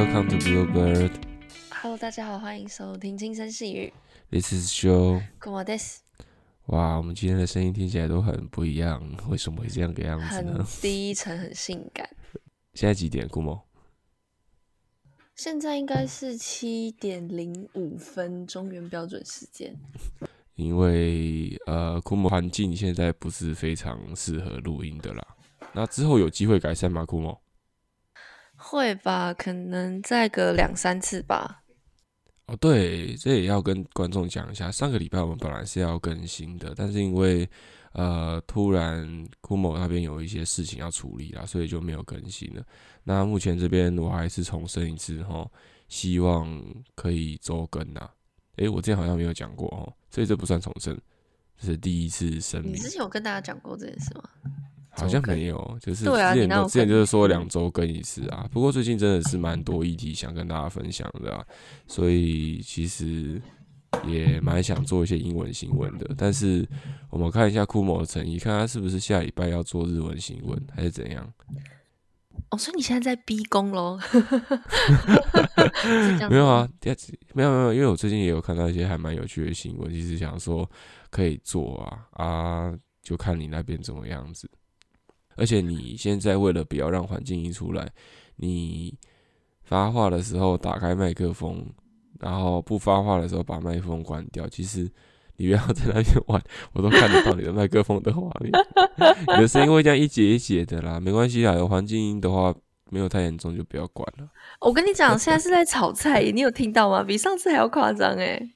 Welcome to Bluebird. Hello，大家好，欢迎收听轻声细语。This is Joe. 跟我 this 哇，我们今天的声音听起来都很不一样，为什么会这样个样子很呢？低沉，很性感。现在几点，顾某？现在应该是七点零五分，中原标准时间。因为呃，库某环境现在不是非常适合录音的啦。那之后有机会改善吗？库某？会吧，可能再隔两三次吧。哦，对，这也要跟观众讲一下。上个礼拜我们本来是要更新的，但是因为呃突然库某那边有一些事情要处理啦，所以就没有更新了。那目前这边我还是重申一次哈，希望可以周更呐。诶，我之前好像没有讲过哦，所以这不算重申，这是第一次声明你。之前有跟大家讲过这件事吗？好像没有，就是之前之前就是说两周更一次啊。不过最近真的是蛮多议题想跟大家分享的啊，所以其实也蛮想做一些英文新闻的。但是我们看一下库某的诚意，看他是不是下礼拜要做日文新闻，还是怎样？哦，所以你现在在逼宫喽？没有啊，没有没有，因为我最近也有看到一些还蛮有趣的新闻，其实想说可以做啊啊，就看你那边怎么样子。而且你现在为了不要让环境音出来，你发话的时候打开麦克风，然后不发话的时候把麦克风关掉。其实你不要在那边玩，我都看得到你的麦克风的画面，你的声音会这样一节一节的啦，没关系啦，有环境音的话没有太严重就不要管了。我跟你讲，现在是在炒菜，你有听到吗？比上次还要夸张哎。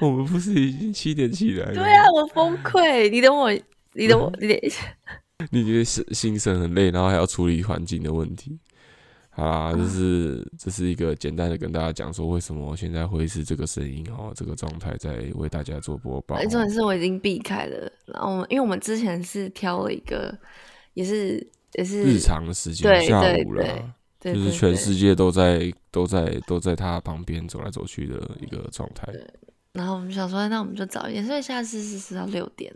我们不是已经七点起来了？对啊，我崩溃。你等我，你等我，你等。你觉得心心神很累，然后还要处理环境的问题。好啦，这是这是一个简单的跟大家讲说，为什么我现在会是这个声音哦，这个状态在为大家做播报。重点是我已经避开了，然后我们因为我们之前是挑了一个，也是也是日常的时间对下午了，对就是全世界都在都在都在他旁边走来走去的一个状态。然后我们想说，那我们就早一点，所以下次是是到六点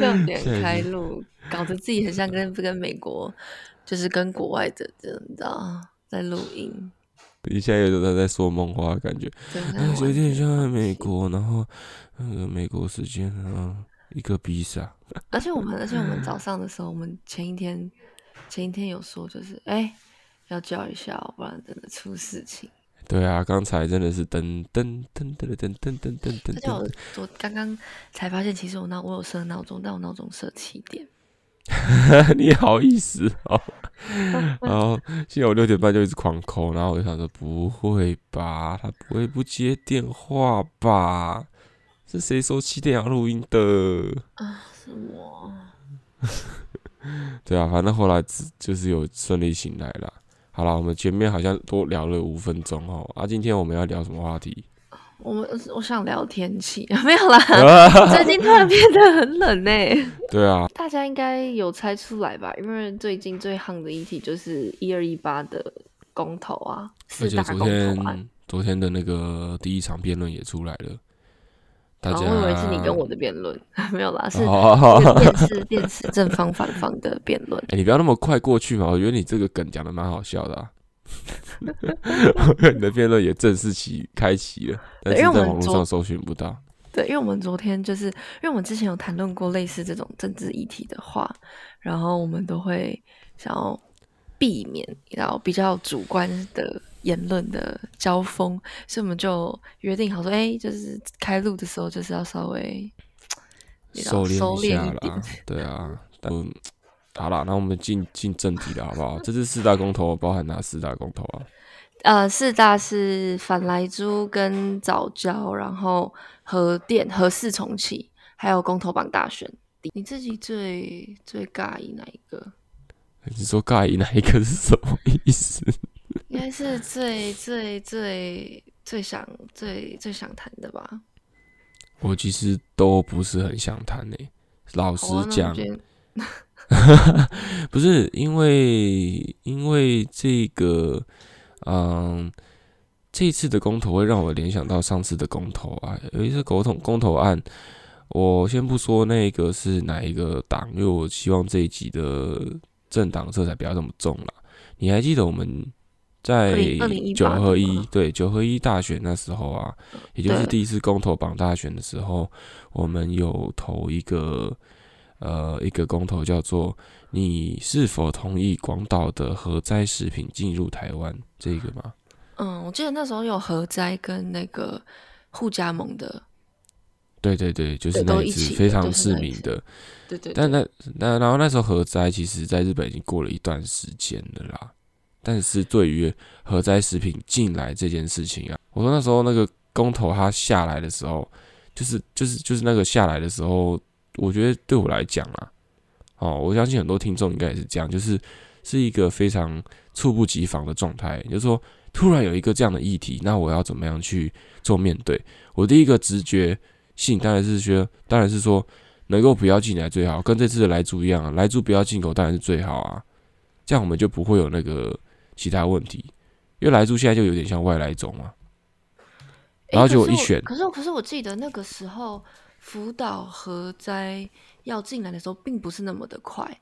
六 点开录，搞得自己很像跟跟美国，就是跟国外的知道，在录音，你现在有种在说梦话的感觉，哎，有点像在美国。然后那个美国时间啊，一个比萨。而且我们，而且我们早 上的时候，我们前一天前一天有说，就是哎、要叫一下哦，不然真的出事情。对啊，刚才真的是噔噔噔噔噔噔噔噔噔而且我噔，昨刚刚才发现，其实我闹我有设闹钟，但我闹钟设七点。你好意思哦？然后现在我六点半就一直狂扣，然后我就想说不会吧，他不会不接电话吧？是谁说七点要录音的？啊，是我。对啊，反正后来只就是有顺利醒来了。好了，我们前面好像多聊了五分钟哦，啊，今天我们要聊什么话题？我们我想聊天气，没有啦。最近突然变得很冷呢、对啊，大家应该有猜出来吧？因为最近最夯的议题就是一二一八的公投啊，而且昨四大公投案。天昨天的那个第一场辩论也出来了，大家、我以为是你跟我的辩论，没有啦，是电视电视正方反方的辩论。哎、你不要那么快过去嘛！我觉得你这个梗讲的蛮好笑的 你的辩论也正式起开启了，但是在网络上搜寻不到。对，因为我们昨天就是因为我们之前有谈论过类似这种政治议题的话，然后我们都会想要避免然后比较主观的言论的交锋，所以我们就约定好说，哎，就是开录的时候就是要稍微收收敛一下啦。，对啊，但好啦，那我们进进正题了，好不好？这是四大公投包含哪四大公投啊？呃，四大是反莱猪跟早教，然后核电、核四重启，还有公投榜大选。你自己最最尬意哪一个？你说尬意哪一个是什么意思？应该是最最最最想最最想谈的吧。我其实都不是很想谈呢、老实讲，不是因为因为这个，嗯，这一次的公投会让我联想到上次的公投啊，有一次公投公投案，我先不说那个是哪一个党，因为我希望这一集的政党色彩不要这么重了。你还记得我们在2018九合一对九合一大选那时候啊，也就是第一次公投榜大选的时候，我们有投一个呃一个公投，叫做“你是否同意广岛的核灾食品进入台湾”这个吗？嗯，我记得那时候有核灾跟那个互加盟的，对对对，就是那一次非常是那一次市民的，对对但，那那然后那时候核灾其实在日本已经过了一段时间了啦，但是对于核灾食品进来这件事情啊，我说那时候那个公投它下来的时候，就是就是就是那个下来的时候，我觉得对我来讲啊，哦，我相信很多听众应该也是这样，就是是一个非常猝不及防的状态，就是说突然有一个这样的议题，那我要怎么样去做面对？我第一个直觉性当然是说，当然是说能够不要进来最好，跟这次的来猪一样啊，来猪不要进口当然是最好啊，这样我们就不会有那个其他问题，因为来猪现在就有点像外来种嘛。然后就我结果一选可是可是我记得那个时候福岛核灾要进来的时候，并不是那么的快。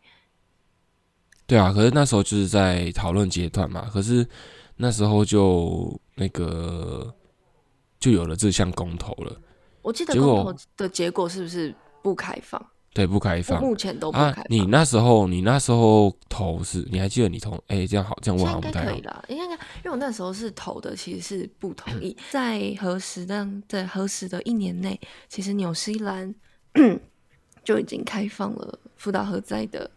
对啊，可是那时候就是在讨论阶段嘛，可是那时候就那个就有了这项公投了，我记得公投的结果是不是不开放？对，不开放目前都不啊开放。。你那时候你那时候投是，你还记得你投？哎、这样好，这样现问好像不太好应该可以。啦，应该应该，因为我那时候是投的，其实是不同意。在核实的在核实的一年内，其实纽西兰就已经开放了福岛核灾的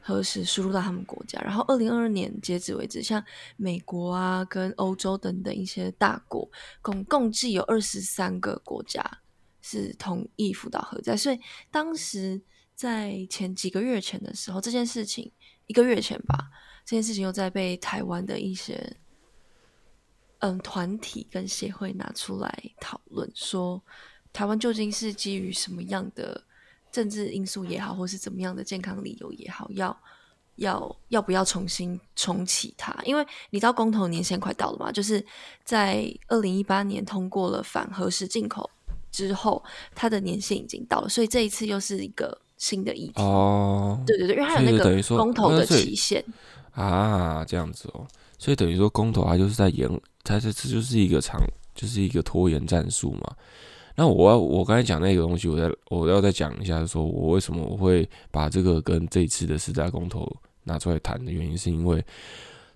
核实输入到他们国家。然后二零二二年截止为止，像美国啊跟欧洲等等一些大国，共共计有二十三个国家是同意福岛核灾，所以当时在前几个月前的时候，这件事情一个月前吧，这件事情又在被台湾的一些嗯团体跟协会拿出来讨论，说台湾究竟是基于什么样的政治因素也好，或是怎么样的健康理由也好，要要要不要重新重启它？因为你知道公投年限快到了嘛，就是在二零一八年通过了反核实进口之后，它的年限已经到了，所以这一次又是一个新的议题。哦，对对对，因为它有那个等于说公投的期限。啊，这样子哦，所以等于说公投它就是在延，它这这就是一个长，就是一个拖延战术嘛。那我要我刚才讲那个东西，我再我要再讲一下，说我为什么我会把这个跟这一次的十大公投拿出来谈的原因，是因为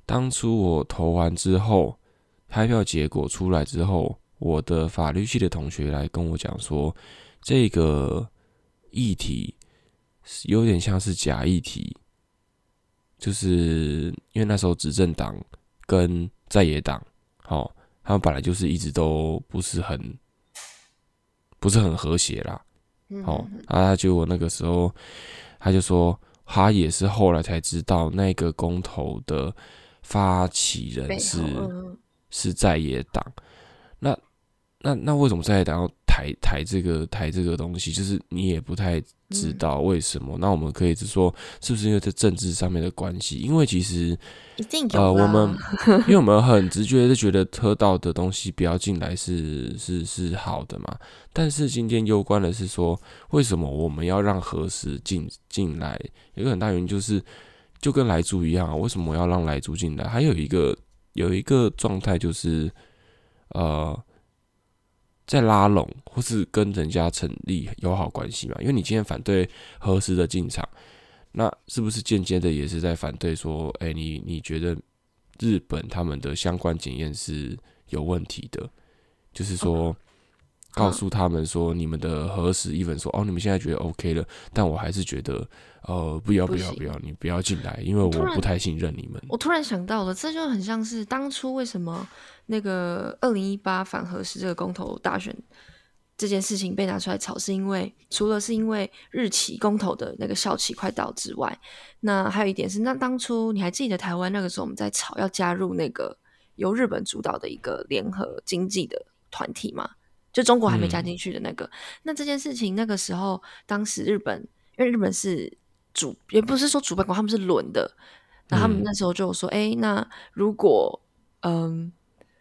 当初我投完之后，开票结果出来之后，我的法律系的同学来跟我讲说，这个议题是有点像是假议题，就是因为那时候执政党跟在野党，哦，他们本来就是一直都不是很不是很和谐啦，好哦，啊，结果那个时候他就说，他也是后来才知道那个公投的发起人是嗯是在野党，那那那为什么在野党要抬抬这个抬这个东西？就是你也不太知嗯道为什么。那我们可以是说，是不是因为这政治上面的关系？因为其实一定有呃，我们 因为我们很直觉的觉得喝到的东西不要进来是是是好的嘛。但是今天攸关的是说，为什么我们要让核食进进来？有一个很大原因就是，就跟来猪一样啊，为什么要让来猪进来？还有一个有一个状态就是，呃，在拉拢或是跟人家成立友好关系嘛。因为你今天反对核食的进场，那是不是间接的也是在反对说，哎、你你觉得日本他们的相关检验是有问题的？就是说。告诉他们说，你们的核实 even 说，哦，你们现在觉得 OK 了，但我还是觉得，呃，不要不要不要，你不要进来，因为我不太信任你们。我突然想到了，这就很像是当初为什么那个二零一八反核实这个公投大选这件事情被拿出来炒，是因为除了是因为日期公投的那个效期快到之外，那还有一点是，那当初你还记得台湾那个时候我们在吵要加入那个由日本主导的一个联合经济的团体吗？就中国还没加进去的那个。那这件事情那个时候，当时日本因为日本是主，也不是说主办国，他们是轮的。那他们嗯那时候就有说，哎、那如果嗯，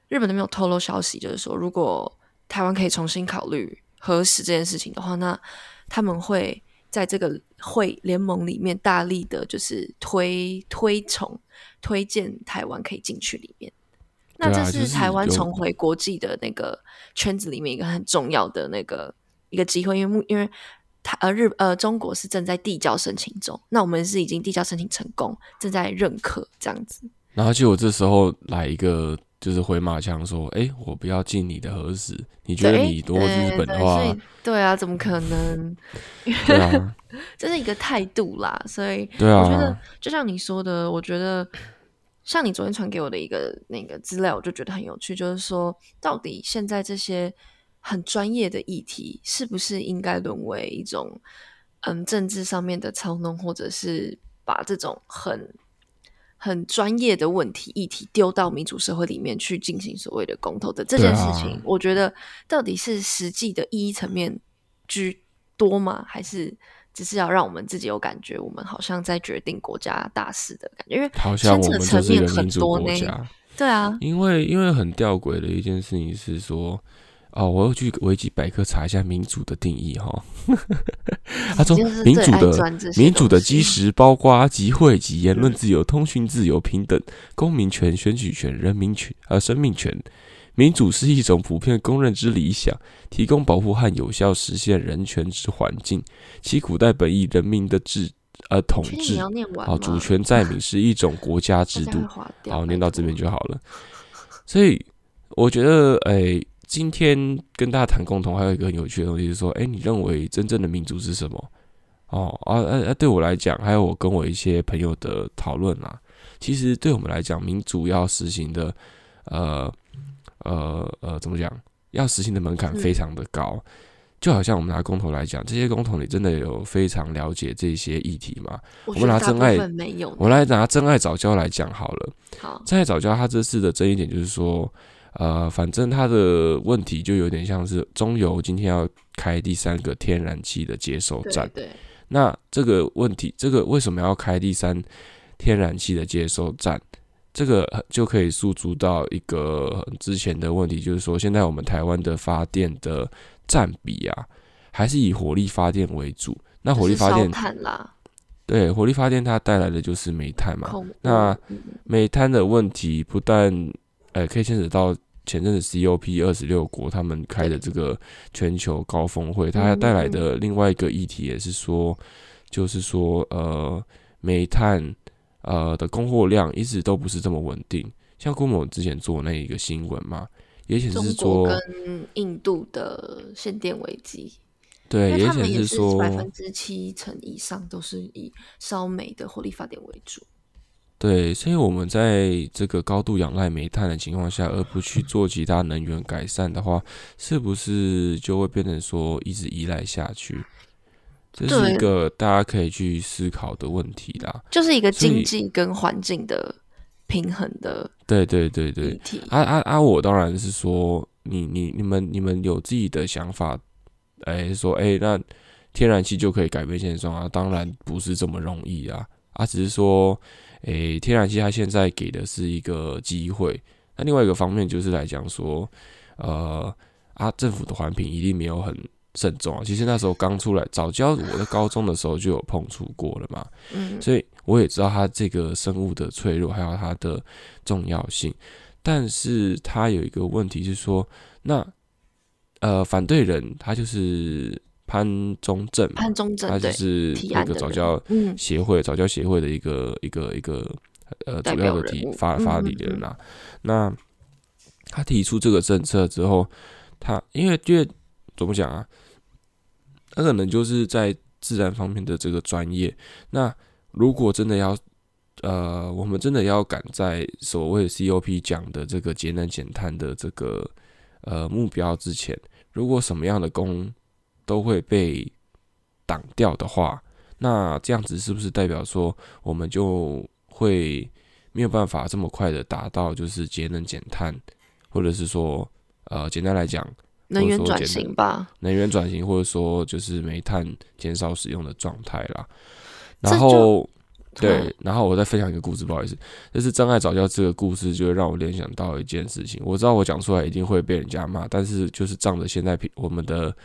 日本那边有透露消息，就是说，如果台湾可以重新考虑核实这件事情的话，那他们会在这个会联盟里面大力的，就是推推崇、推荐台湾可以进去里面。那这是台湾重回国际的那个圈子里面一个很重要的那个一个机会，因为目因为台呃日呃中国是正在递交申请中，那我们是已经递交申请成功，正在认可这样子。然后就我这时候来一个。就是回马枪说：“哎，我不要进你的核子，你觉得你多日本的话？对啊，怎么可能？对啊，这是一个态度啦。所以，对啊，我觉得就像你说的，我觉得像你昨天传给我的一个那个资料，我就觉得很有趣。就是说，到底现在这些很专业的议题，是不是应该沦为一种嗯政治上面的操弄，或者是把这种很……很专业的问题议题丢到民主社会里面去进行所谓的公投的这件事情，我觉得到底是实际的意义层面居多吗？还是只是要让我们自己有感觉，我们好像在决定国家大事的感觉？因为好像我们就是一个民主国家，对啊，因为因为很吊诡的一件事情是说。哦，我要去维基百科查一下民主的定义哈。他说，民主的民主的基石包括集会及言论自由、通讯自由、平等、公民权、选举权、人民权和生命权。民主是一种普遍公认之理想，提供保护和有效实现人权之环境。其古代本意人民的治呃统治，啊主权在民是一种国家制度。好，念到这边就好了。所以我觉得，哎。今天跟大家谈共同，还有一个很有趣的东西，就是说，哎，你认为真正的民主是什么？哦，啊啊啊！对我来讲，还有我跟我一些朋友的讨论啊，其实对我们来讲，民主要实行的，呃呃呃，怎么讲？要实行的门槛非常的高，就好像我们拿公投来讲，这些公投你真的有非常了解这些议题吗？我们拿真爱，我来拿真爱早教来讲好了。好，真爱早教他这次的争议点就是说。呃，反正他的问题就有点像是中油今天要开第三个天然气的接收站。对。那这个问题，这个为什么要开第三天然气的接收站？这个就可以诉诸到一个之前的问题，就是说现在我们台湾的发电的占比啊，还是以火力发电为主。那火力发电啦。对，火力发电它带来的就是煤炭嘛。那煤炭的问题不但呃可以牵扯到。前阵子 COP 二十六国他们开的这个全球高峰会，它带来的另外一个议题也是说，就是说呃煤炭呃的供货量一直都不是这么稳定。像郭某之前做那一个新闻嘛，也显示说跟印度的限电危机，对，也显示说百分之七成以上都是以烧煤的火力发电为主。对，所以我们在这个高度仰赖煤炭的情况下，而不去做其他能源改善的话，是不是就会变成说一直依赖下去？这是一个大家可以去思考的问题啦。就是一个经济跟环境的平衡的。对对对对。啊啊啊！我当然是说，你你你们你们有自己的想法，哎，说哎，那天然气就可以改变现状啊？当然不是这么容易啊！啊，只是说。哎，天然气它现在给的是一个机会，那另外一个方面就是来讲说，呃啊，政府的环评一定没有很慎重啊。其实那时候刚出来，早教我在高中的时候就有碰触过了嘛，嗯，所以我也知道它这个生物的脆弱，还有它的重要性。但是它有一个问题是说，那呃，反对人他就是。潘中正，潘中正，他就是那个早教协会早教协会的一个一个一个呃主要的提发发理人啊。那他提出这个政策之后，他因为因为怎么讲啊？他可能就是在自然方面的这个专业。那如果真的要呃，我们真的要赶在所谓 COP 讲的这个节能减碳的这个呃目标之前，如果什么样的工都会被挡掉的话，那这样子是不是代表说我们就会没有办法这么快的达到就是节能减碳，或者是说呃简单来讲，能源转型吧？能源转型或者说就是煤炭减少使用的状态啦。然后对，然后我再分享一个故事，不好意思，就是真爱早教这个故事，就会让我联想到一件事情。我知道我讲出来一定会被人家骂，但是就是仗着现在平我们的。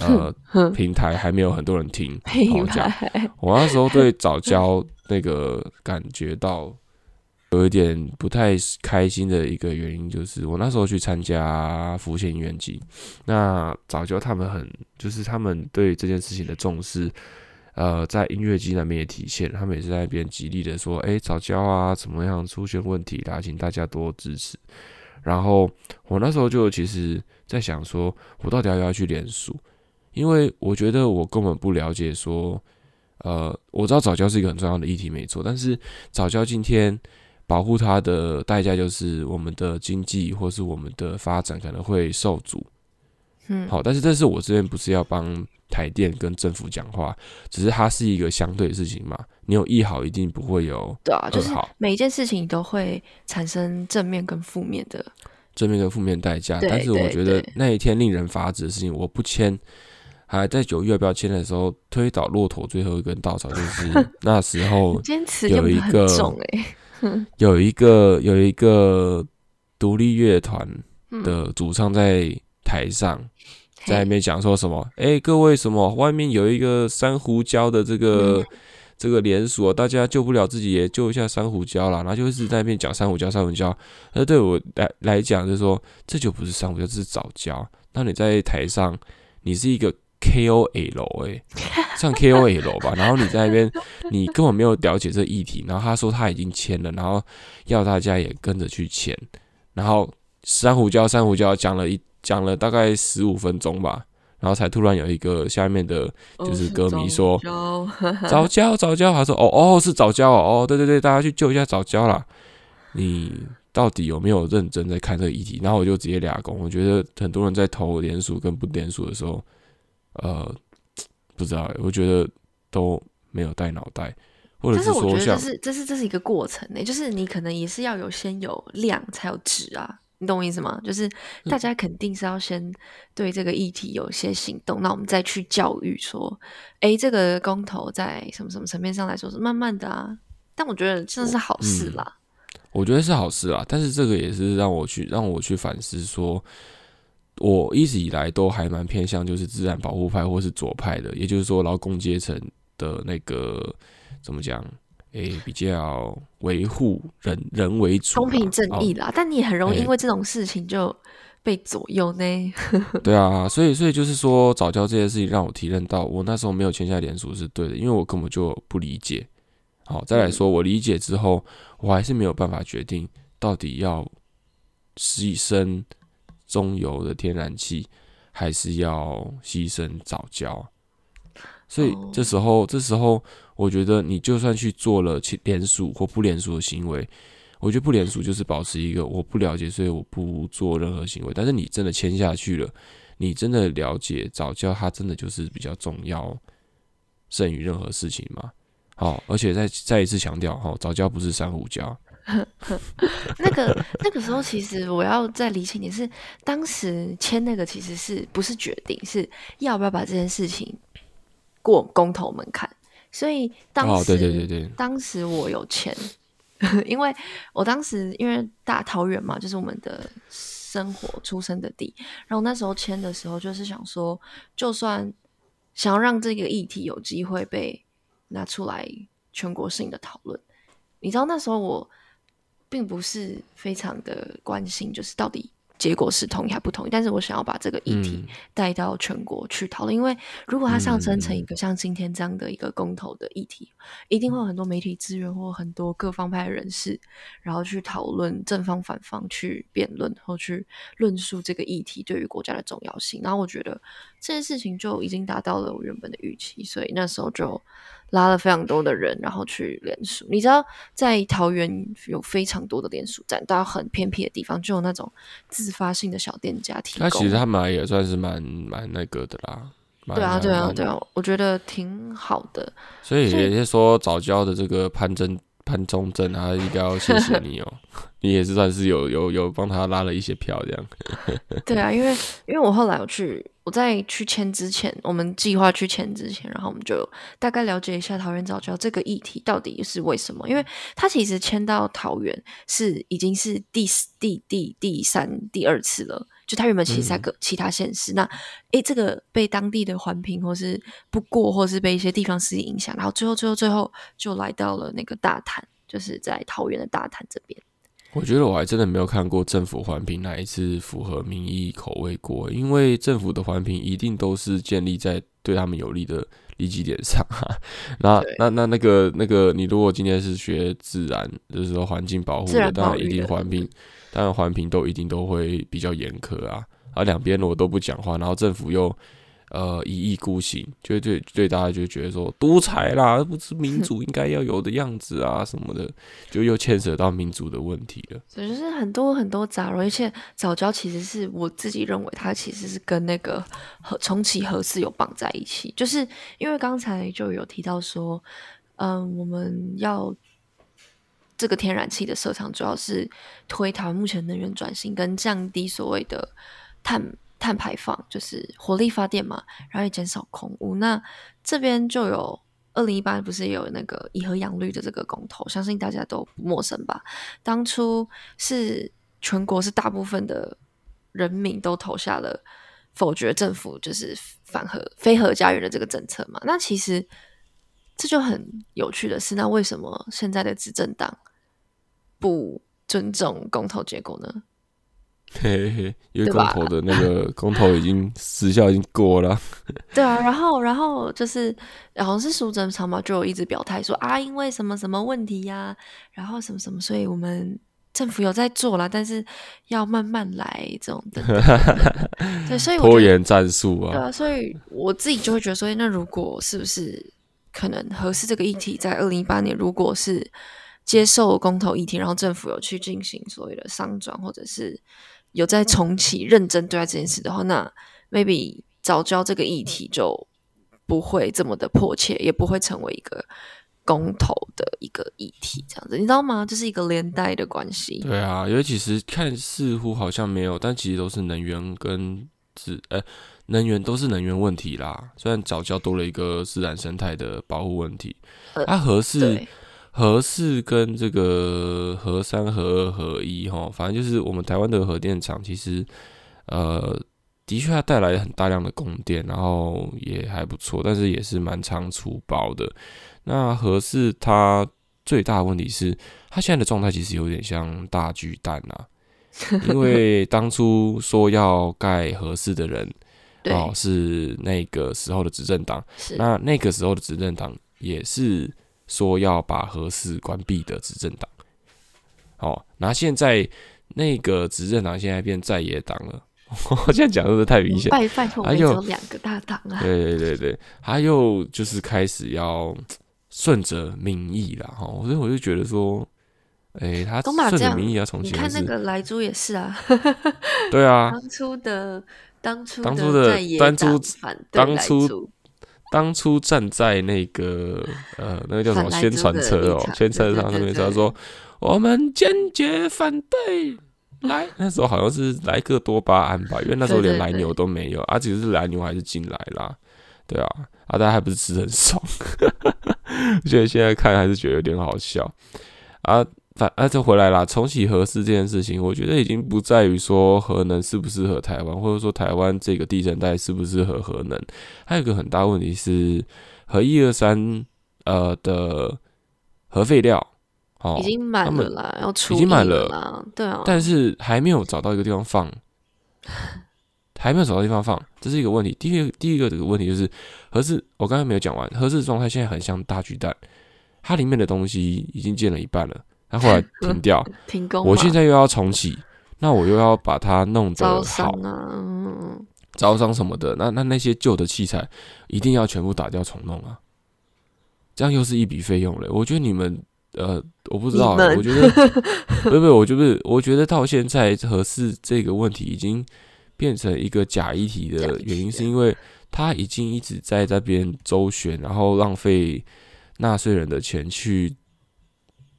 呃平台还没有很多人听明好讲。我那时候对早教那个感觉到有一点不太开心的一个原因，就是我那时候去参加福建音乐季，那早教他们很就是他们对这件事情的重视。呃，在音乐季那边也体现，他们也是在那边极力的说，哎、早教啊，怎么样出现问题啦，请大家多支持。然后我那时候就其实在想说，我到底要不要去联署？因为我觉得我根本不了解说，呃，我知道早教是一个很重要的议题，没错，但是早教今天保护它的代价就是我们的经济或是我们的发展可能会受阻。嗯，好，但是这是我这边不是要帮台电跟政府讲话，只是它是一个相对的事情嘛。你有一好，一定不会有对啊，就是每一件事情都会产生正面跟负面的，正面跟负面代价。但是我觉得那一天令人发指的事情，我不签，还在九月要不要签的时候，推倒骆驼最后一根稻草，就是 那时候有一个 有一个有一个独立乐团嗯的主唱在台上，在那嘿边讲说什么？哎、各位什么？外面有一个珊瑚礁的这个、嗯这个连锁，大家救不了自己也救一下珊瑚礁啦。然后就一直在那边讲珊瑚礁，珊瑚礁。那对我来来讲，就是说这就不是珊瑚礁，这是藻礁。那你在台上，你是一个 KOL 哎、像 KOL 吧，然后你在那边，你根本没有了解这议题，然后他说他已经签了，然后要大家也跟着去签，然后珊瑚礁珊瑚礁讲了一讲了大概十五分钟吧，然后才突然有一个下面的就是歌迷说哦早教早教，他说哦哦是早教哦哦对对对，大家去救一下早教啦。你到底有没有认真在看这个议题？然后我就直接俩工，我觉得很多人在投联署跟不联署的时候，呃，不知道欸，我觉得都没有带脑袋，或者但是我说像觉得这是这是这是一个过程呢、就是你可能也是要有先有量才有质啊，你懂我意思吗？就是嗯大家肯定是要先对这个议题有一些行动，那我们再去教育说，诶，这个公投在什么什么层面上来说是慢慢的啊，但我觉得真的是好事嗯啦。我觉得是好事啦，但是这个也是让我去让我去反思说，我一直以来都还蛮偏向就是自然保护派或是左派的，也就是说劳工阶层的那个怎么讲，诶、比较维护人人为主嘛，公平正义哦啦，但你也很容易哎因为这种事情就被左右呢。对啊，所以所以就是说早教这件事情让我体认到，我那时候没有签下联署是对的，因为我根本就不理解。好，再来说我理解之后，我还是没有办法决定到底要牺牲中油的天然气，还是要牺牲早教。所以哦这时候，这时候我觉得你就算去做了其联署或不联署的行为，我觉得不联署就是保持一个我不了解，所以我不做任何行为。但是你真的签下去了，你真的了解早教，它真的就是比较重要，胜于任何事情嘛。好，而且再再一次强调，哈，早教不是珊瑚礁。那个那个时候，其实我要再理清点是，当时签那个其实是不是决定，是要不要把这件事情过公投门槛。所以当时，哦，对对对对，当时我有签，因为我当时因为大桃园嘛，就是我们的生活出生的地，然后那时候签的时候，就是想说，就算想要让这个议题有机会被拿出来全国性的讨论，你知道那时候我并不是非常的关心，就是到底结果是同意还不同意，但是我想要把这个议题嗯。带到全国去讨论，因为如果它上升成一嗯。个像今天这样的一个公投的议题，一定会有很多媒体资源或很多各方派人士，然后去讨论正方反方，去辩论或去论述这个议题对于国家的重要性。然后我觉得这件事情就已经达到了我原本的预期，所以那时候就拉了非常多的人，然后去联署。你知道，在桃园有非常多的联署站，到很偏僻的地方，就有那种自发性的小店家提供。那其实他们也算是蛮蛮那个的啦。对啊，对啊，对啊，我觉得挺好的。所以也是说早教的这个潘真潘忠正，他应该要谢谢你哦，你也是算是有有有帮他拉了一些票这样。对啊，因为因为我后来我去，我在去签之前，我们计划去签之前，然后我们就大概了解一下桃园早教这个议题到底是为什么，因为它其实签到桃园是已经是第四第第第三第二次了。就他原本其实在个其他县市，那诶，这个被当地的环评或是不过，或是被一些地方势力影响，然后最后最后最后就来到了那个大潭，就是在桃园的大潭这边。我觉得我还真的没有看过政府环评哪一次符合民意口味过，因为政府的环评一定都是建立在对他们有利的利基点上。那那那那个那个，你如果今天是学自然，就是说环境保护的，当然一定环评，当然环评都一定都会比较严苛啊。而两边如果都不讲话，然后政府又。呃，一意孤行，就对对大家就觉得说独裁啦，不是民主应该要有的样子啊什么的，就又牵扯到民主的问题了。所以就是很多很多杂糅，而且早教其实是我自己认为它其实是跟那个和重启核四有绑在一起，就是因为刚才就有提到说，嗯，我们要这个天然气的设厂，主要是推台湾目前能源转型跟降低所谓的碳。碳排放就是火力发电嘛，然后也减少空污。那这边就有二零一八不是有那个以和养绿的这个公投，相信大家都不陌生吧？当初是全国是大部分的人民都投下了否决政府就是反核非核家园的这个政策嘛。那其实这就很有趣的是，那为什么现在的执政党不尊重公投结果呢？嘿嘿，因为公投的那个 公投已经时效已经过了。对啊，然后然后就是好像是苏贞昌嘛，就一直表态说啊，因为什么什么问题呀，然后什么什么，所以我们政府有在做啦，但是要慢慢来这种的。对，所以拖延战术啊。对啊，所以我自己就会觉得说，那如果是不是可能合适这个议题，在二零一八年，如果是接受公投议题，然后政府有去进行所谓的商转，或者是。有在重启认真对待这件事的话，那 maybe 早教这个议题就不会这么的迫切，也不会成为一个公投的一个议题，这样子，你知道吗？这是一个连带的关系。对啊，因为其实看似乎好像没有，但其实都是能源跟自呃能源都是能源问题啦。虽然早教多了一个自然生态的保护问题，它合适。核四跟这个核三、核二、核一，哈，反正就是我们台湾的核电厂，其实，呃，的确它带来很大量的供电，然后也还不错，但是也是蛮常粗暴的。那核四它最大的问题是，它现在的状态其实有点像大巨蛋啊，因为当初说要盖核四的人，哦，是那个时候的执政党，那那个时候的执政党也是。说要把核四关闭的执政党，哦，那现在那个执政党现在变在野党了。我现在讲的是太明显，拜拜托，还有两个大党啊。对对对对，他又就是开始要 顺着民意了哈，所以我就觉得说，哎，他顺着民意要重新。你看那个莱猪也是啊，对啊，当初的当初当初的当初当初。当初站在那个呃，那个叫什么宣传车哦，宣传车上上面他说：“我们坚决反对来。”那时候好像是莱克多巴胺吧，因为那时候连来牛都没有，啊，只是来牛还是进来啦，对啊，啊，大家还不是吃很爽，我觉得现在看还是觉得有点好笑啊。反啊，就回来啦。重启核四这件事情，我觉得已经不在于说核能适不适合台湾，或者说台湾这个地震带适不适合核能。还有一个很大问题是，核一二三呃的核废料，哦，已经满了啦，要出已经满了，对啊，但是还没有找到一个地方放，还没有找到地方放，这是一个问题。第一个第一个这个问题就是核四，我刚才没有讲完，核四状态现在很像大巨蛋，它里面的东西已经建了一半了。他后来 停掉，停工。我现在又要重启，那我又要把它弄得好啊，招商什么的，那那那些旧的器材一定要全部打掉重弄啊，这样又是一笔费用了。我觉得你们呃，我不知道，我觉得 不不，我就是我觉得到现在合适这个问题已经变成一个假议题的原因，是因为他已经一直在这边周旋，然后浪费纳税人的钱去。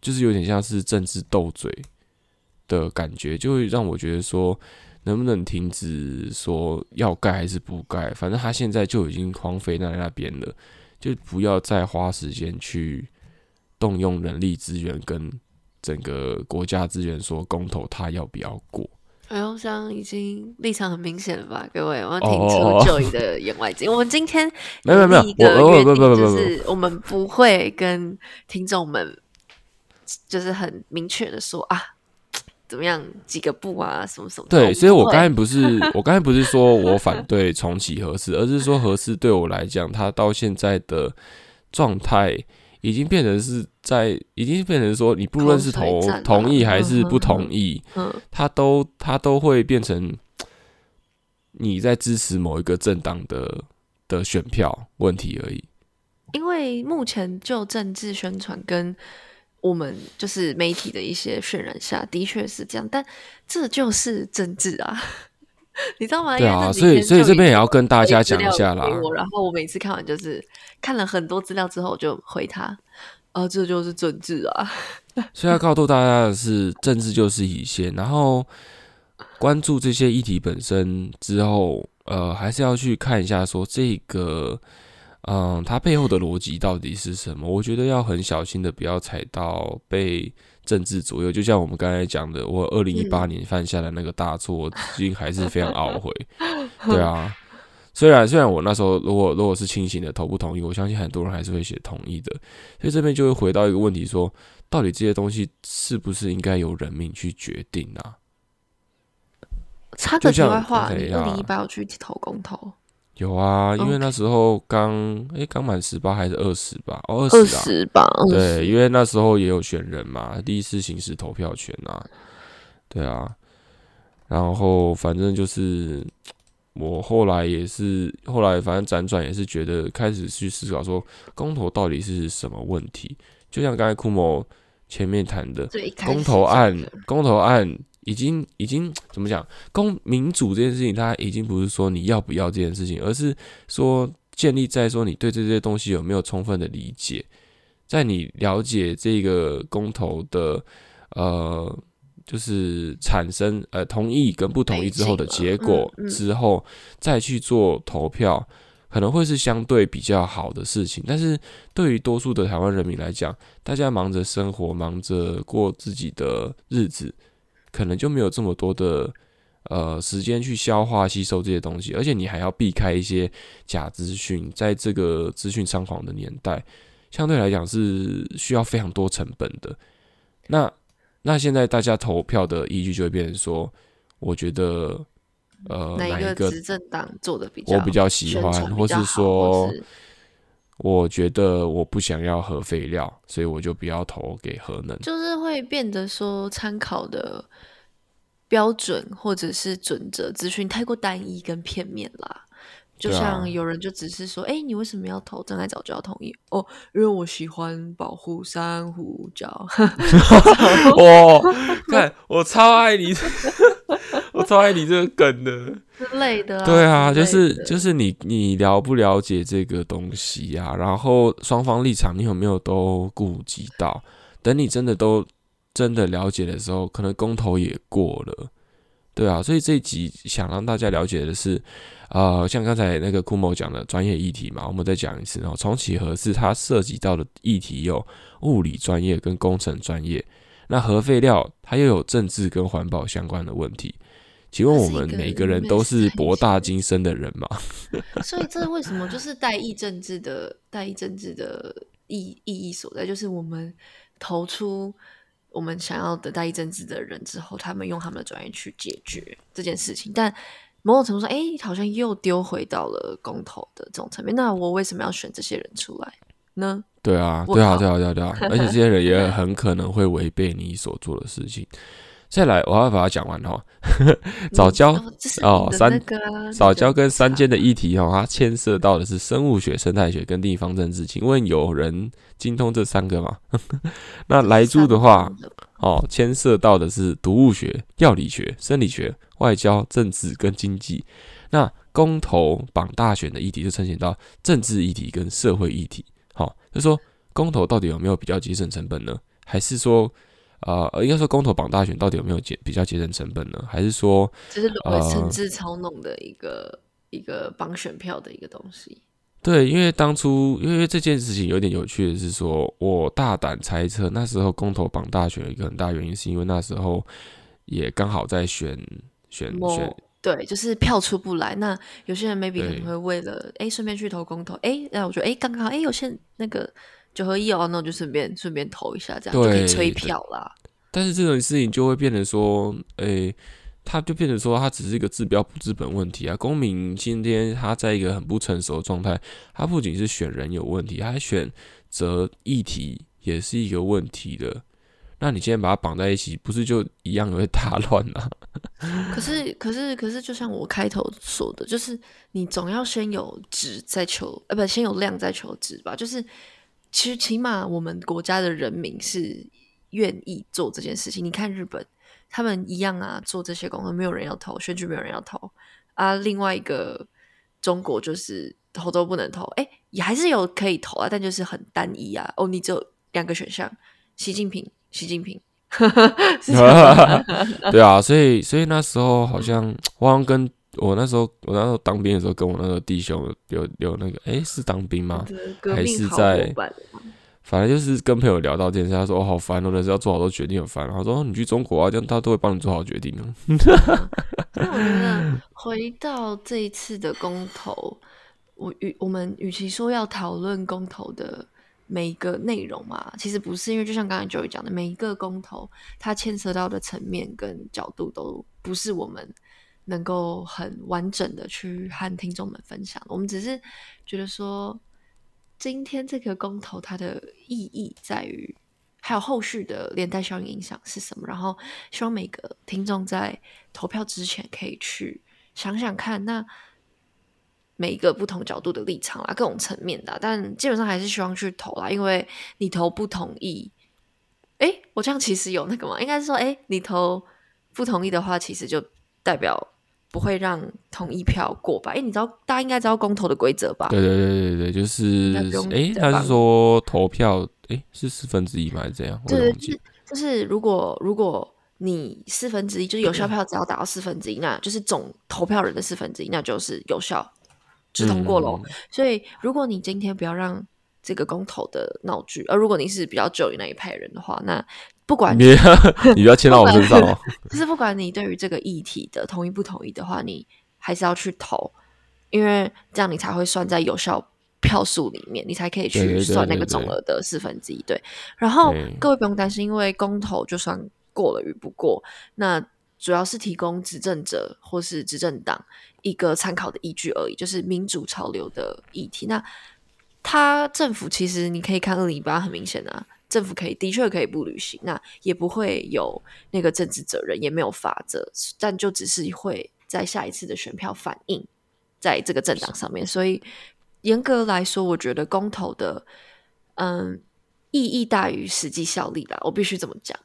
就是有点像是政治斗嘴的感觉，就会让我觉得说，能不能停止说要盖还是不盖？反正他现在就已经荒废在那边了，就不要再花时间去动用人力资源跟整个国家资源说公投他要不要过。哎呦，这样已经立场很明显了吧，各位，我要听出 Joy 的言外之意。我们今天没有没有没有我我约定，不不不不就是我们不会跟听众们就是很明确的说啊，怎么样几个步啊，什么什么。对，所以我刚才不不是 我刚才不是说我反对重启合适，而是说合适对我来讲，它到现在的状态已经变成是在，已经变成说，你不论是投口水战啊同意还是不同意，嗯，它都它都会变成你在支持某一个政党的的选票问题而已。因为目前就政治宣传跟我们就是媒体的一些渲染下，的确是这样，但这就是政治啊，你知道吗？对啊，所以所以这边也要跟大家讲一下啦。我然后我每次看完就是看了很多资料之后，我就回他，啊，这就是政治啊，所以要告诉大家的是，政治就是底线，然后关注这些议题本身之后，呃，还是要去看一下说这个，嗯、它背后的逻辑到底是什么？我觉得要很小心的，不要踩到被政治左右。就像我们刚才讲的，我二零一八嗯年犯下的那个大错，我至今还是非常懊悔。对啊。虽然虽然我那时候如果如果是清醒的投不同意，我相信很多人还是会写同意的，所以这边就会回到一个问题说，到底这些东西是不是应该由人民去决定啊？插个题外话，二零一八要去投公投？有啊，因为那时候刚诶刚满十八还是二十吧？哦，二十吧，对，因为那时候也有选人嘛，第一次行使投票权啊，对啊，然后反正就是我后来也是后来反正辗转也是觉得开始去思考说公投到底是什么问题，就像刚才库某前面谈的，公投案，公投案已经已经 怎么讲？公民主这件事情，它已经不是说你要不要这件事情，而是说建立在说你对这些东西有没有充分的理解，在你了解这个公投的呃，就是产生呃同意跟不同意之后的结果之后，再去做投票。可能会是相对比较好的事情，但是对于多数的台湾人民来讲，大家忙着生活，忙着过自己的日子，可能就没有这么多的呃时间去消化吸收这些东西，而且你还要避开一些假资讯，在这个资讯猖狂的年代，相对来讲是需要非常多成本的。那那现在大家投票的依据就会变成说，我觉得呃哪一个个执政党做的比较，我比较喜欢，或是说我觉得我不想要核废料，所以我就不要投给核能。就是会变得说参考的标准或者是准则资讯太过单一跟片面啦。就像有人就只是说，哎、你为什么要投？真爱早就要同意哦，因为我喜欢保护珊瑚礁。我，看我超爱你，我超爱你这个梗的。之类的、啊。对啊，就是就是你你了不了解这个东西啊？然后双方立场你有没有都顾及到？等你真的都真的了解的时候，可能公投也过了。对啊，所以这一集想让大家了解的是，呃，像刚才那个库某讲的专业议题嘛，我们再讲一次哦。重启合适它涉及到的议题有物理专业跟工程专业，那核废料它又有政治跟环保相关的问题。请问我们每个人都是博大精深的人吗？所以这为什么就是代议政治的代议政治的意意义所在？就是我们投出我们想要的代议政治的人之后，他们用他们的专业去解决这件事情，但某种程度上，哎，好像又丢回到了公投的这种层面。那我为什么要选这些人出来呢？对啊，我对啊，靠对啊，对啊，对啊，而且这些人也 很可能会违背你所做的事情。再来，我要把它讲完哈。早教哦三那个啊早教跟三间间的议题哦，它牵涉到的是生物学、生态学跟地方政治。请问有人精通这三个吗？那来猪的话，哦，牵涉到的是毒物学、药理学、生理学、外交、政治跟经济。那公投绑大选的议题就呈现到政治议题跟社会议题。好、就说公投到底有没有比较节省成本呢？还是说，呃，应该说公投绑大选到底有没有节比较节省成本呢？还是说，这是沦为呃政治操弄的一个、一个绑选票的一个东西。对，因为当初因为这件事情有点有趣的是说，我大胆猜测，那时候公投绑大选有一个很大原因，是因为那时候也刚好在选选某选，对，就是票出不来。那有些人 maybe 可能会为了哎顺便去投公投，哎，那我觉得哎刚刚好，哎有些那个九合一哦，那我就顺便顺便投一下，这样就可以对催票啦。但是这种事情就会变成说，哎、它就变成说，它只是一个治标不治本问题啊。公民今天他在一个很不成熟的状态，他不仅是选人有问题，他还选择议题也是一个问题的。那你今天把它绑在一起，不是就一样会大乱啊？可是，可是，可是，就像我开头说的，就是你总要先有质再求，呃，不，先有量再求质吧。就是其实起码我们国家的人民是愿意做这件事情。你看日本，他们一样啊，做这些工作，没有人要投，选举没有人要投啊。另外一个中国就是投都不能投，哎，也还是有可以投啊，但就是很单一啊。哦，你只有两个选项，习近平，习近平。对啊，所以所以那时候好像我好像跟我那时候我那时候当兵的时候，跟我那个弟兄有有有那个，哎、是当兵吗？还是在反正就是跟朋友聊到这件事，他说：“哦，好烦哦，人是要做好多决定，很烦。”他说：“哦你去中国啊，这样他都会帮你做好决定 哦。那我觉得回到这一次的公投，我与我们与其说要讨论公投的每一个内容嘛，其实不是，因为就像刚才 Joey 讲的，每一个公投它牵涉到的层面跟角度都不是我们能够很完整的去和听众们分享。我们只是觉得说，今天这个公投它的意义在于。还有后续的连带效应影响是什么？然后希望每个听众在投票之前可以去想想看，那每一个不同角度的立场啦，各种层面的啊，但基本上还是希望去投啦，因为你投不同意，诶，我这样其实有那个吗，应该是说，诶，你投不同意的话，其实就代表不会让同意票过吧？诶，你知道大家应该知道公投的规则吧？对对对对对，就是那不用诶，他是说投票诶，是四分之一吗？还是怎样？对。就是如果如果你四分之一，就是有效票只要达到四分之一，那就是总投票人的四分之一，那就是有效，就通过喽。嗯所以如果你今天不要让这个公投的闹剧，而如果你是比较旧的那一派人的话，那不管你 你不要牵到我身上哦。就是不管你对于这个议题的同意不同意的话，你还是要去投，因为这样你才会算在有效票数里面，你才可以去算那个总额的四分之一。对，然后各位不用担心，因为公投就算过了与不过，那主要是提供执政者或是执政党一个参考的依据而已，就是民主潮流的议题。那他政府其实你可以看二零一八，很明显啊，政府可以的确可以不履行，那也不会有那个政治责任，也没有法则，但就只是会在下一次的选票反映在这个政党上面。所以严格来说，我觉得公投的嗯意义大于实际效力啦，我必须这么讲。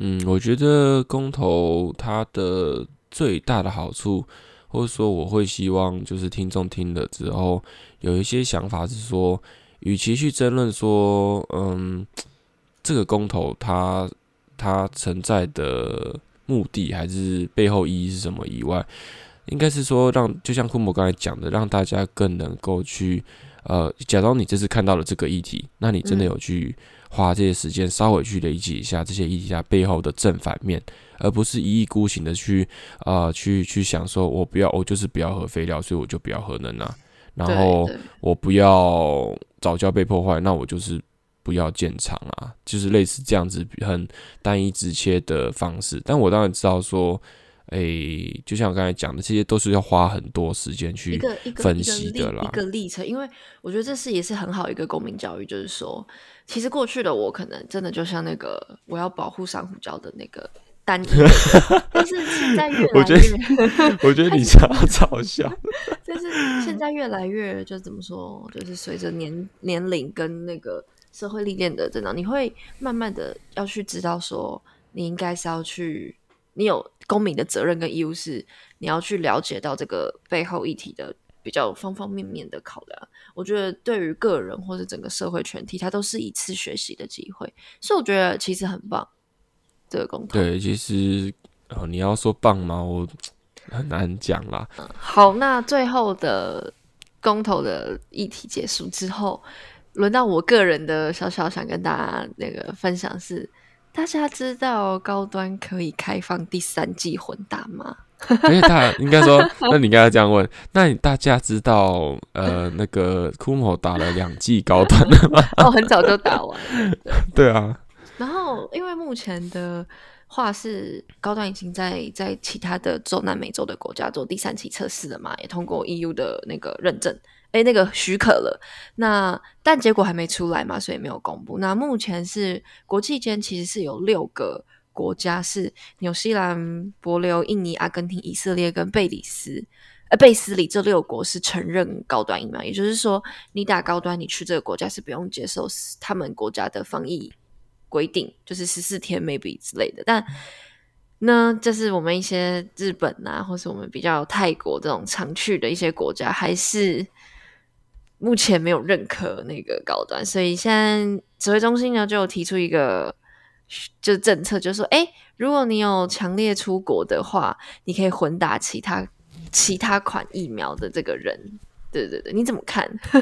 嗯，我觉得公投它的最大的好处，或者说我会希望就是听众听了之后有一些想法是说，与其去争论说，嗯，这个公投它它存在的目的还是背后意义是什么以外，应该是说让就像库姆刚才讲的，让大家更能够去呃，假装你这次看到了这个议题，那你真的嗯。有去花这些时间稍微去理解一下这些议题下背后的正反面，而不是一意孤行的去呃去去想说我不要我就是不要核废料，所以我就不要核能啊，然后我不要早教被破坏，那我就是不要建厂啊，就是类似这样子很单一直切的方式。但我当然知道说，诶、就像我刚才讲的，这些都是要花很多时间去分一个历析的啦一。个历程，因为我觉得这是也是很好一个公民教育，就是说，其实过去的我可能真的就像那个我要保护珊瑚礁的那个单一的，但是现在越来我觉得越，我觉得你 这样嘲笑，但是现在越来越就怎么说，就是随着年年龄跟那个社会历练的增长，你会慢慢的要去知道说，你应该是要去，你有公民的责任跟义务是你要去了解到这个背后议题的比较方方面面的考量。我觉得对于个人或者整个社会全体，它都是一次学习的机会，所以我觉得其实很棒。这个公投，对，其实哦，你要说棒吗？我 很难讲啦。好，那最后的公投的议题结束之后，轮到我个人的小小想跟大家那个分享是，大家知道高端可以开放第三季混打吗？而且大应该说，那你应该这样问，那你大家知道呃那个库某打了两季高端了吗？哦，很早就打完了。对 啊。然后，因为目前的话是高端已经在在其他的中南美洲的国家做第三期测试了嘛，也通过 EU 的那个认证，哎，那个许可了。那但结果还没出来嘛，所以没有公布。那目前是国际间其实是有六个。国家是纽西兰、博留、印尼、阿根廷、以色列跟贝里斯，呃，贝斯里这六国是承认高端疫苗，也就是说，你打高端，你去这个国家是不用接受他们国家的防疫规定，就是十四天 maybe 之类的。但那这是我们一些日本啊，或是我们比较泰国这种常去的一些国家，还是目前没有认可那个高端，所以现在指挥中心呢就提出一个。就政策，就说，哎，如果你有强烈出国的话，你可以混打其他其他款疫苗的这个人，对对对，你怎么看？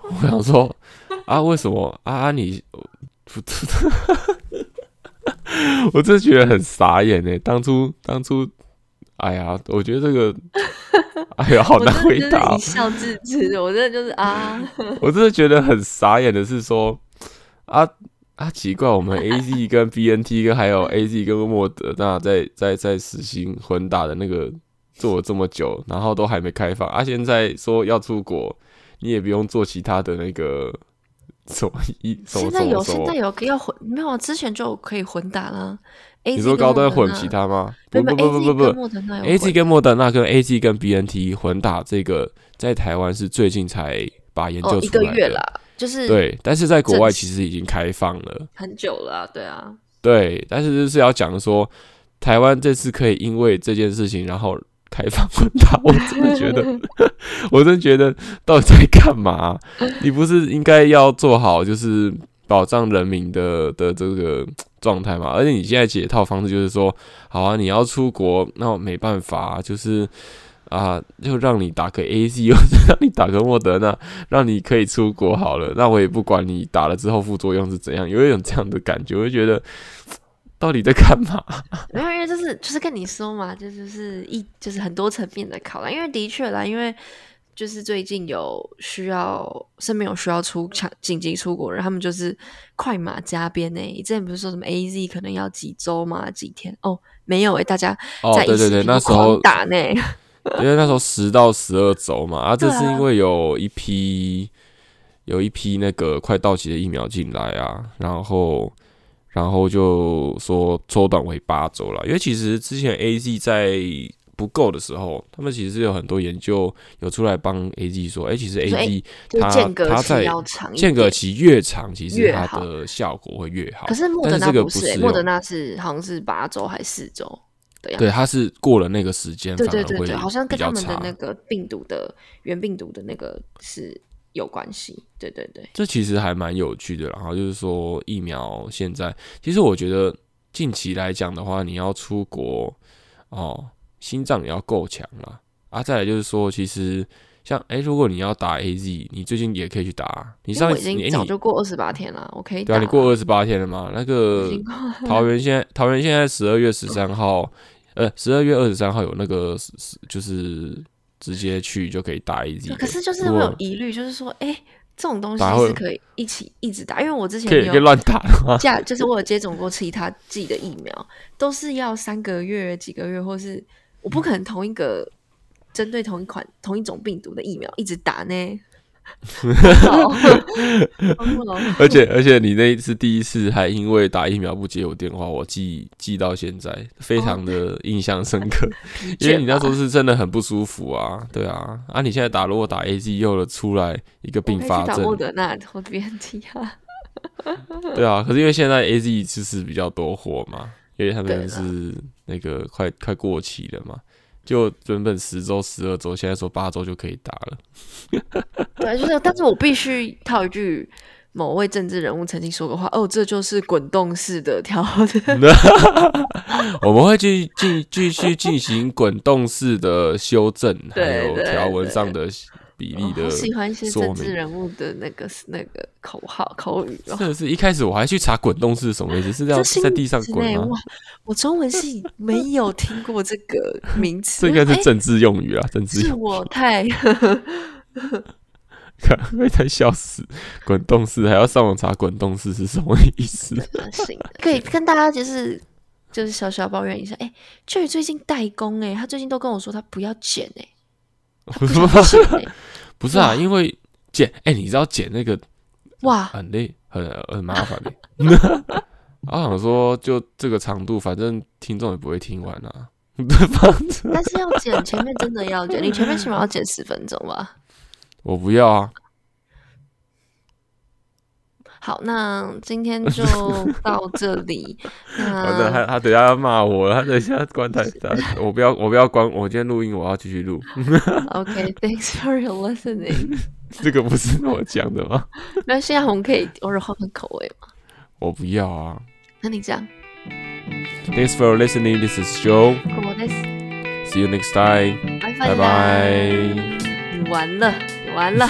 我想说啊，为什么啊？你，我真的觉得很傻眼呢。当初当初，哎呀，我觉得这个，哎呀，好难回答，一笑置之。我真的就是啊，我真的觉得很傻眼的是说啊。啊，奇怪，我们 A Z 跟 B N T 跟还有 A Z 跟莫德纳在在在实行混打的那个做了这么久，然后都还没开放。啊，现在说要出国，你也不用做其他的那个什么一现在有现在有要混没有？之前就可以混打了。你说高端混其他吗？不不不不不不，A Z 跟莫德纳跟 A Z 跟 B N T 混打这个在台湾是最近才把研究出来的。就是对，但是在国外其实已经开放了很久了，对啊，对，但是就是要讲说，台湾这次可以因为这件事情然后开放混打，我真的觉得，我真觉得到底在干嘛？你不是应该要做好就是保障人民的的这个状态嘛？而且你现在解套方式就是说，好啊，你要出国，那我没办法，就是。啊，就让你打个 A Z，或者让你打个莫德纳，让你可以出国好了。那我也不管你打了之后副作用是怎样，有一种这样的感觉，我就觉得到底在干嘛？没有，因为就是就是跟你说嘛，就就是一就是很多层面的考量。因为的确啦，因为就是最近有需要身边有需要出强紧急出国人，他们就是快马加鞭呢。之前不是说什么 A Z 可能要几周吗？几天？哦，没有诶，大家在对对对，那时候打呢。因为那时候十到十二周嘛，啊，这是因为有一批有一批那个快到期的疫苗进来啊，然后然后就说缩短为八周了。因为其实之前 A Z 在不够的时候，他们其实有很多研究有出来帮 A G 说，哎，其实 A G 它它在间隔期越长，其实它的效果会越好。可是莫德纳不是，莫德纳是好像是八周还是四周？对，它是过了那个时间，对对对对，好像跟他们的那个病毒的原病毒的那个是有关系。对对对，这其实还蛮有趣的。然后就是说，疫苗现在其实我觉得近期来讲的话，你要出国哦，心脏也要够强了啊。再来就是说，其实像哎，如果你要打 A Z，你最近也可以去打。你上已经早就过二十八天了，我可以对啊，你过二十八天了嘛？那个桃园现在桃园现在十二月十三号。呃，十二月二十三号有那个是就是直接去就可以打 A Z，可是就是会有疑虑，就是说，哎，这种东西是可以一起一直打，因为我之前可以可以乱打的吗？架就是我有接种过其他自己的疫苗，都是要三个月、几个月，或是我不可能同一个针对同一款同一种病毒的疫苗一直打呢。而且而且，你那一次第一次还因为打疫苗不接我电话，我记记到现在，非常的 印象深刻。因为你那时候是真的很不舒服啊，对啊，啊，你现在打如果打 A Z 又了出来一个并发症，莫德纳或 B N T 啊，对啊，可是因为现在 A Z 就是比较多货嘛，因为他们是那个快快过期了嘛。就原本十周、十二周，现在说八周就可以打了。对，就是，但是我必须套一句某位政治人物曾经说过话：哦，这就是滚动式的调整。我们会继继继续进行滚动式的修正，还有条文上的比例的我喜欢一些政治。人物的那个那个口号口语哦。真的是一开始我还去查滚动式是什么意思，是要在地上滚吗？我中文系没有听过这个名词，这应该是哎政治用语啦，政治是用语，我 太看会太笑死。滚动式还要上网查滚动式是什么意思？恶心的。可以跟大家就是就是小小抱怨一下，哎、e r y 最近代工哎、他最近都跟我说他不要剪哎、不是啊，因为剪，哎、你知道剪那个哇，很累，很很麻烦的。我想说，就这个长度，反正听众也不会听完啊。但是要剪前面真的要剪，你前面起码要剪十分钟吧。我不要啊，好，那今天就 到这里。反正他他等下要骂我了，他等一下关台，他我不要我不要关，我今天录音我要继续录，OK，thanks、for your listening。这个不是我讲的吗？那现在我们可以偶尔换换口味吗？我不要啊。那你这样，Thanks for listening. This is Joe. See you next time. 拜拜拜。你完了，你完了。